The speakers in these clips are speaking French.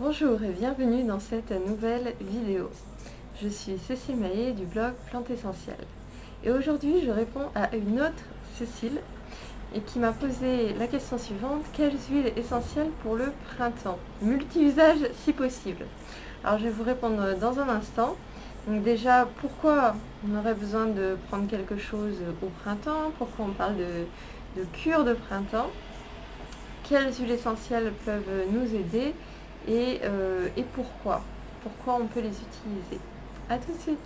Bonjour et bienvenue dans cette nouvelle vidéo. Je suis Cécile Maillet du blog Plante Essentielle. Et aujourd'hui je réponds à une autre Cécile et qui m'a posé la question suivante, quelles huiles essentielles pour le printemps? Multi-usage si possible. Alors je vais vous répondre dans un instant. Donc déjà, pourquoi on aurait besoin de prendre quelque chose au printemps? Pourquoi on parle de cure de printemps? Quelles huiles essentielles peuvent nous aider? Euh, et, pourquoi? Pourquoi on peut les utiliser? A tout de suite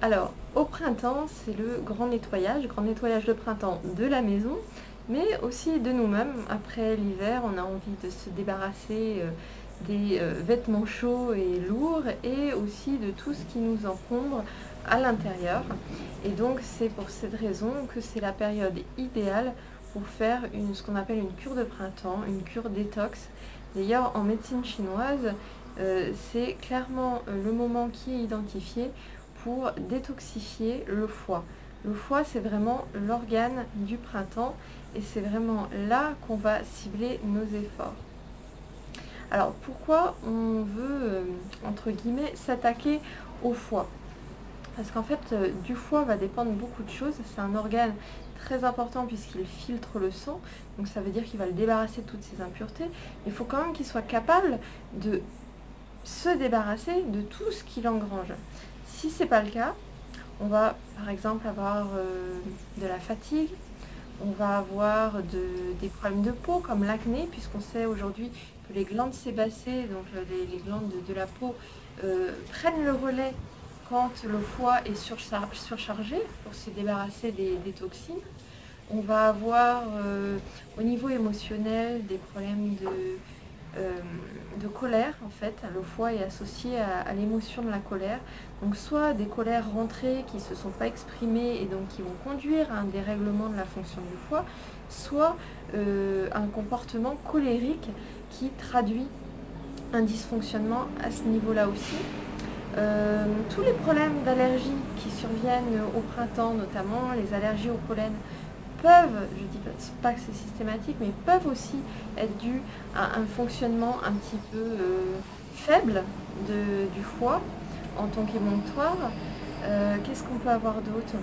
Alors, au printemps, c'est le grand nettoyage, grand nettoyage de printemps de la maison, mais aussi de nous-mêmes. Après l'hiver, on a envie de se débarrasser euh, des euh, vêtements chauds et lourds et aussi de tout ce qui nous encombre à l'intérieur. Et donc c'est pour cette raison que c'est la période idéale pour faire ce qu'on appelle une cure de printemps, une cure détox. D'ailleurs en médecine chinoise, euh, c'est clairement euh, le moment qui est identifié pour détoxifier le foie. Le foie, c'est vraiment l'organe du printemps et c'est vraiment là qu'on va cibler nos efforts. Alors pourquoi on veut, euh, entre guillemets, s'attaquer au foie? Parce qu'en fait, euh, du foie va dépendre beaucoup de choses. C'est un organe très important puisqu'il filtre le sang. Donc ça veut dire qu'il va le débarrasser de toutes ses impuretés. Il faut quand même qu'il soit capable de se débarrasser de tout ce qu'il engrange. Si ce n'est pas le cas, on va par exemple avoir euh, de la fatigue, on va avoir des problèmes de peau comme l'acné, puisqu'on sait aujourd'hui que les glandes sébacées, donc euh, les, glandes de, la peau, euh, prennent le relais quand le foie est surchargé pour se débarrasser des, toxines. On va avoir euh, au niveau émotionnel des problèmes de, de colère en fait. Le foie est associé à, l'émotion de la colère. Donc soit des colères rentrées qui ne se sont pas exprimées et donc qui vont conduire à un dérèglement de la fonction du foie, soit euh, un comportement colérique qui traduit un dysfonctionnement à ce niveau-là aussi. Euh, tous les problèmes d'allergie qui surviennent au printemps, notamment les allergies au pollen, peuvent, je ne dis pas que c'est systématique, mais peuvent aussi être dus à un fonctionnement un petit peu euh, faible du foie en tant qu'émonctoire. Euh, qu'est-ce qu'on peut avoir d'autre?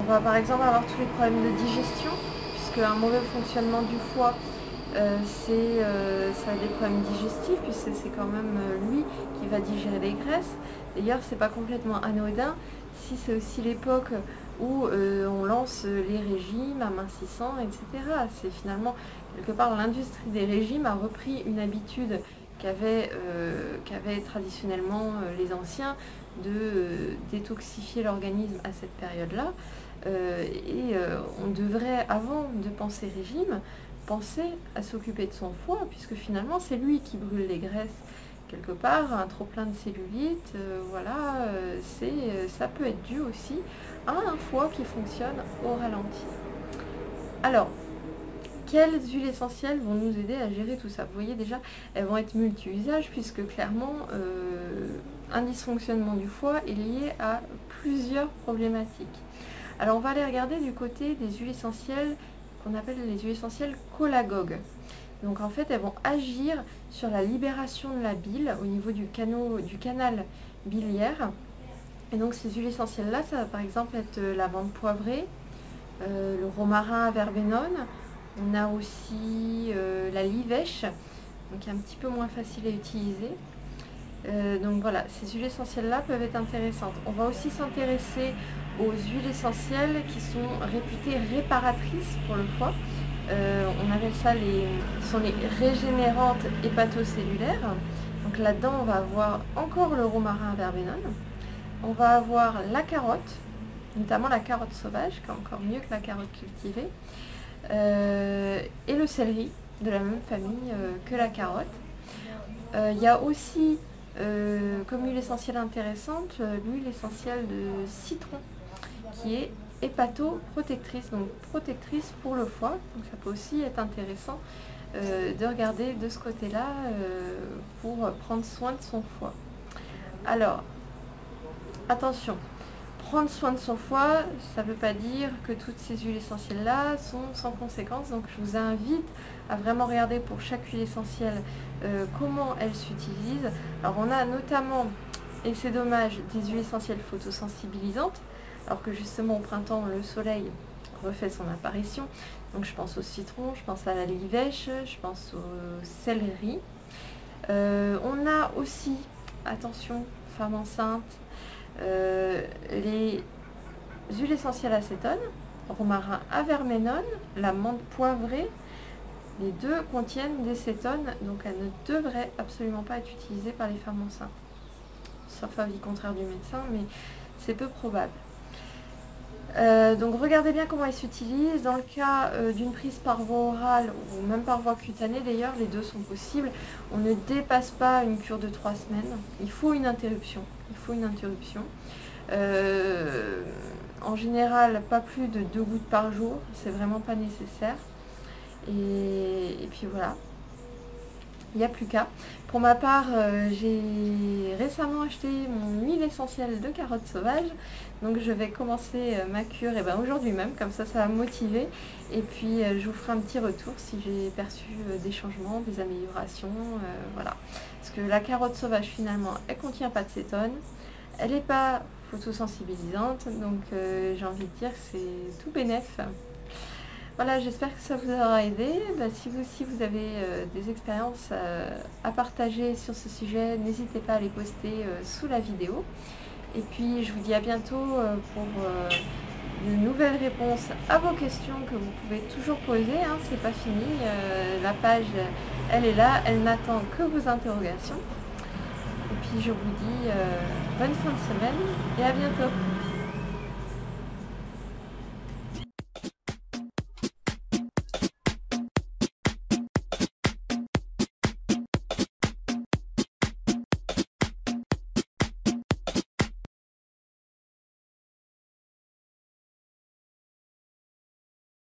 On va par exemple avoir tous les problèmes de digestion, puisque un mauvais fonctionnement du foie, euh, c'est ça a des problèmes digestifs, puisque c'est quand même lui qui va digérer les graisses. D'ailleurs, c'est pas complètement anodin si c'est aussi l'époque où euh, on lance les régimes amincissants, etc. C'est finalement, quelque part, l'industrie des régimes a repris une habitude qu'avaient euh, traditionnellement euh, les anciens de détoxifier l'organisme à cette période-là. et on devrait, avant de penser régime, penser à s'occuper de son foie, puisque finalement c'est lui qui brûle les graisses quelque part, un trop plein de cellulite, voilà, c'est, ça peut être dû aussi un foie qui fonctionne au ralenti. Alors, quelles huiles essentielles vont nous aider à gérer tout ça? Vous voyez déjà, elles vont être multi-usages puisque clairement, euh, un dysfonctionnement du foie est lié à plusieurs problématiques. Alors on va aller regarder du côté des huiles essentielles qu'on appelle les huiles essentielles collagogues. Donc en fait, elles vont agir sur la libération de la bile au niveau du, canal biliaire et donc ces huiles essentielles-là, ça va par exemple être euh, la vente poivrée, euh, le romarin à verbenone. On a aussi euh, la livèche, donc un petit peu moins facile à utiliser. donc voilà, ces huiles essentielles-là peuvent être intéressantes. On va aussi s'intéresser aux huiles essentielles qui sont réputées réparatrices pour le foie. On appelle ça les, sont les régénérantes hépatocellulaires. Donc là-dedans, on va avoir encore le romarin verbenone on va avoir la carotte, notamment la carotte sauvage, qui est encore mieux que la carotte cultivée, euh, et le céleri, de la même famille euh, que la carotte. Euh, il y a aussi, comme huile essentielle intéressante, l'huile essentielle de citron, qui est hépatoprotectrice, donc protectrice pour le foie. Donc ça peut aussi être intéressant de regarder de ce côté-là pour prendre soin de son foie. Alors, Attention, prendre soin de son foie, ça ne veut pas dire que toutes ces huiles essentielles-là sont sans conséquence. Donc je vous invite à vraiment regarder pour chaque huile essentielle euh, comment elle s'utilise. Alors on a notamment, et c'est dommage, des huiles essentielles photosensibilisantes, alors que justement au printemps le soleil refait son apparition. Donc je pense au citron, je pense à la livèche, je pense au céleri. Euh, on a aussi, attention, femme enceinte, euh, les huiles essentielles acétone, romarin averménone, la menthe poivrée, les deux contiennent des cétones, donc elles ne devraient absolument pas être utilisées par les femmes enceintes. Sauf avis contraire du médecin, mais c'est peu probable. Euh, donc regardez bien comment elles s'utilisent. Dans le cas euh, d'une prise par voie orale ou même par voie cutanée d'ailleurs, les deux sont possibles. On ne dépasse pas une cure de trois semaines. Il faut une interruption. Il faut une interruption. Euh, en général, pas plus de deux gouttes par jour. C'est vraiment pas nécessaire. et puis voilà il n'y a plus qu'à. Pour ma part, euh, j'ai récemment acheté mon huile essentielle de carottes sauvages. Donc je vais commencer euh, ma cure eh ben, aujourd'hui même, comme ça ça va me motiver. Et puis euh, je vous ferai un petit retour si j'ai perçu des changements, des améliorations. voilà. Parce que la carotte sauvage finalement, elle contient pas de cétone. Elle n'est pas photosensibilisante. Donc j'ai envie de dire que c'est tout bénef. Voilà, j'espère que ça vous aura aidé. Bah, si vous aussi vous avez euh, des expériences euh, à partager sur ce sujet, n'hésitez pas à les poster euh, sous la vidéo. Et puis je vous dis à bientôt pour de nouvelles réponses à vos questions que vous pouvez toujours poser. Hein, C'est pas fini. la page, elle est là, elle n'attend que vos interrogations. Et puis je vous dis bonne fin de semaine et à bientôt.